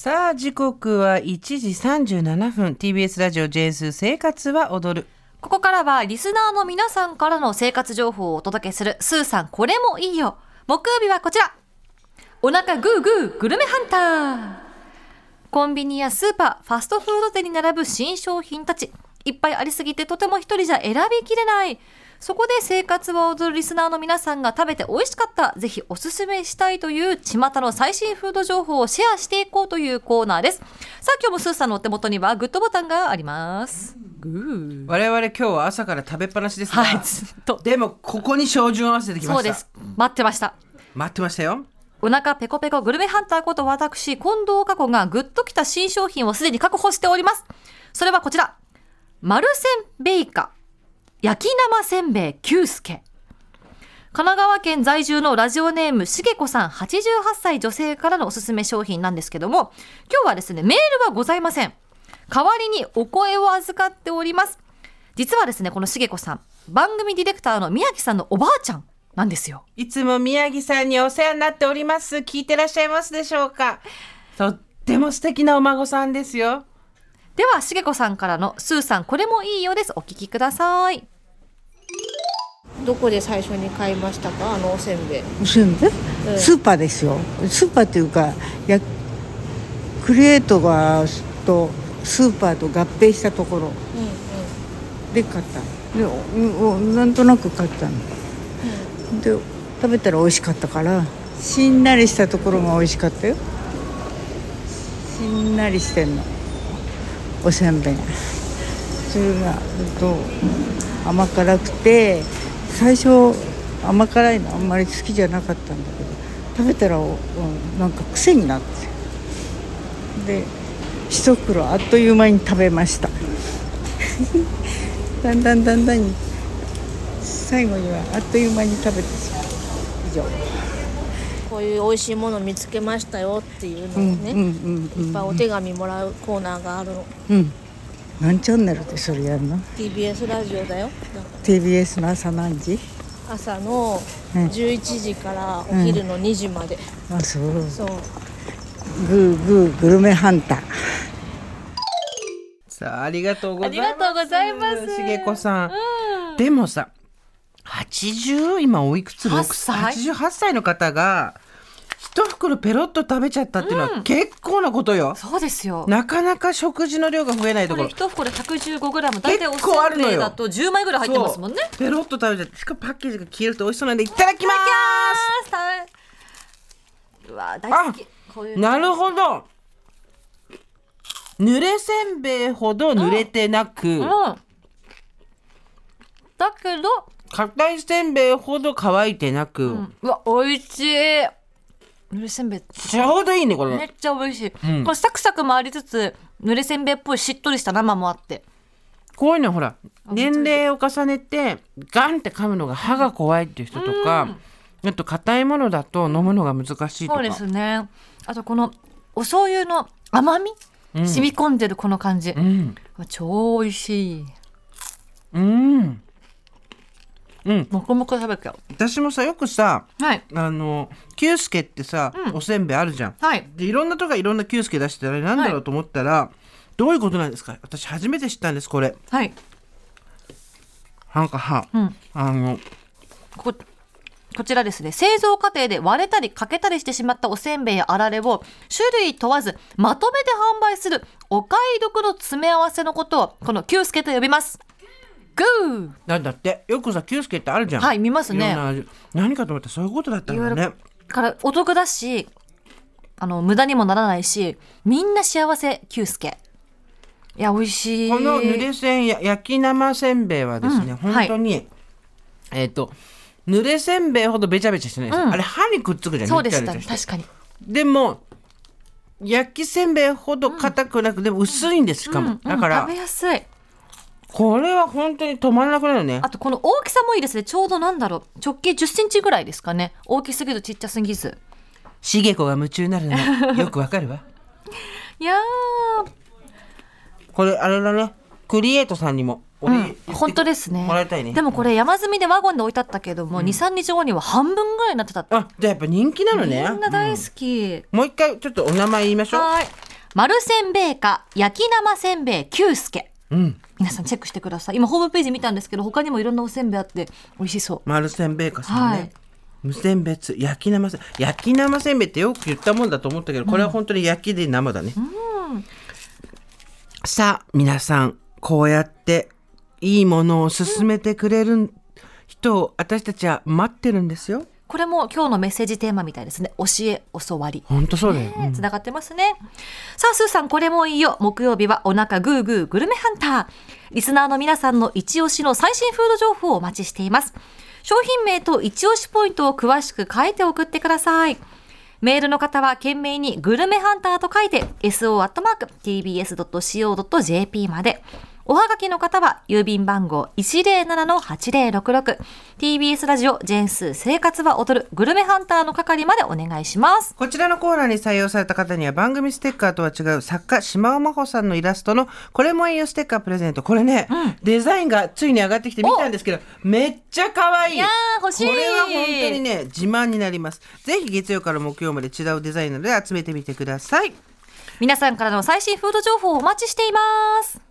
さあ時刻は1時37分。TBS ラジオ JS 生活は踊る。ここからはリスナーの皆さんからの生活情報をお届けするスーさんこれもいいよ。木曜日はこちら。お腹グーグーグルメハンター。コンビニやスーパー、ファストフード店に並ぶ新商品たち。いっぱいありすぎてとても一人じゃ選びきれない。そこで生活を踊るリスナーの皆さんが食べて美味しかった、ぜひおすすめしたいという巷の最新フード情報をシェアしていこうというコーナーです。さあ今日もスーさんのお手元にはグッドボタンがあります。グー。我々今日は朝から食べっぱなしですが、はい、ずっと。でもここに照準を合わせてきましたそうです。待ってました。待ってましたよお腹ペコペコグルメハンターこと私、近藤佳子がグッときた新商品をすでに確保しております。それはこちら。マルセンベイカ。焼き生せんべい久助。神奈川県在住のラジオネームしげこさん88歳女性からのおすすめ商品なんですけども、今日はですね、メールはございません。代わりにお声を預かっております。実はですね、このしげこさん、番組ディレクターの宮城さんのおばあちゃんなんですよ。いつも宮城さんにお世話になっております聞いてらっしゃいますでしょうか？とっても素敵なお孫さんですよでは、しげこさんからのスーさん、これもいいようです。お聞きください。どこで最初に買いましたか？あのおせんべい。おせんべい？うん。スーパーですよ。スーパーっていうかやクリエイトがとスーパーと合併したところ。で買った。でなんとなく買ったの。で食べたら美味しかったからしんなりしたところが美味しかったよ。しんなりしてんのおせんべい。それがうんと甘辛くて最初甘辛いのあんまり好きじゃなかったんだけど食べたらうんなんか癖になって。で一袋あっという間に食べました。だんだんだんだんに最後にはあっという間に食べてしまう。以上。こういう美味しいもの見つけましたよっていうのをね、うんうんうんいっぱいお手紙もらうコーナーがあるの。うん。何チャンネルでそれやるの？TBS ラジオだよ。TBS の朝何時？朝のうん。11時からお昼の2時まで、あそう。そう。グーグーグルメハンター。さあありがとうございます。ありがとうございます。しげこさん、でもさ80今おいくつ？8 6歳88歳の方が一袋ペロッと食べちゃったっていうのは結構なことよ、そうですよ。なかなか食事の量が増えないとこれころ。一袋115グラム、大体おせんべいだと10枚ぐらい入ってますもんね。ペロッと食べちゃってしかもパッケージが消えると美味しそうなんでいただきまうわ大好き。こういうすなるほど。濡れせんべいほど濡れてなく、うん。だけど、硬いせんべいほど乾いてなく、うんうわ美味しい。ぬれせんべいちょうどいいねこれ、めっちゃ美味しい。うんこれサクサクもありつつ、ぬれせんべいっぽいしっとりした生もあって。こういうのほら年齢を重ねてガンって噛むのが歯が怖いっていう人とか、あと硬いものだと飲むのが難しいとかそうですね。あとこのお醤油の甘み、染み込んでるこの感じ。うん超美味しい。うんもこもこ食べちゃう。私もさよくさはい。あのキュースケってさ、おせんべいあるじゃん。はい。でいろんなとこがいろんなキュースケ出してたらなんだろうと思ったら、どういうことなんですか？私初めて知ったんですこれ。はい。なんかは、うん。あのここちらですね。製造過程で割れたり欠けたりしてしまったおせんべいやあられを種類問わずまとめて販売するお買い得の詰め合わせのことをこのキュースケと呼びますグー。なんだって。よくさキュースケってあるじゃん。はい見ますね。いろんな味。何かと思ったらそういうことだったんだいねからお得だしあの無駄にもならないしみんな幸せキュースケ。いや美味しい。この濡れせんや焼き生せんべいはですね、うん本当に、えっ、と濡れせんべいほどべちゃべちゃしてないです。よ、うん。あれ歯にくっつくじゃんそうでしたね確かに。でも焼きせんべいほど硬くなく、でも薄いんですしかも、うんだから、食べやすいこれは本当に止まらなくなるよね。あとこの大きさもいいですね。ちょうどなんだろう。直径1 0センチぐらいですかね。大きすぎずちっちゃすぎず。しげ子が夢中になるの よくわかるわ。いやー。これあれだね。クリエイトさんにもお礼言って本当ですね。もらいたいね。でもこれ山積みでワゴンで置いてあったけども、23日後には半分ぐらいになってた。ってあじゃあやっぱ人気なのね。みんな大好き、もう一回ちょっとお名前言いましょう。はい。丸せんべいか焼き生せんべい久助うん。皆さんチェックしてください。今ホームページ見たんですけど他にもいろんなおせんべいあって美味しそう。丸せんべいかさんね、はい。無選別。焼き生せん。焼き生せんべいってよく言ったもんだと思ったけどこれは本当に焼きで生だね、さあ皆さんこうやっていいものを勧めてくれる人を私たちは待ってるんですよこれも今日のメッセージテーマみたいですね教え教わり本当そうだよ、ねつながってますね。さあ、スーさん、これもいいよ。木曜日はお腹グーグーグルメハンター。リスナーの皆さんの一押しの最新フード情報をお待ちしています。商品名と一押しポイントを詳しく書いて送ってください。メールの方は懸命にグルメハンターと書いて so.tbs.co.jp まで。おはがきの方は郵便番号 107-8066TBS ラジオジェンスー生活は踊るグルメハンターの係までお願いします。こちらのコーナーに採用された方には番組ステッカーとは違う作家島尾真帆さんのイラストのこれもいいよステッカープレゼント。これね、デザインがついに上がってきて見たんですけどめっちゃ可愛い。いやー欲しい。これは本当にね自慢になります。ぜひ月曜から木曜まで違うデザインなので集めてみてください。皆さんからの最新フード情報をお待ちしています。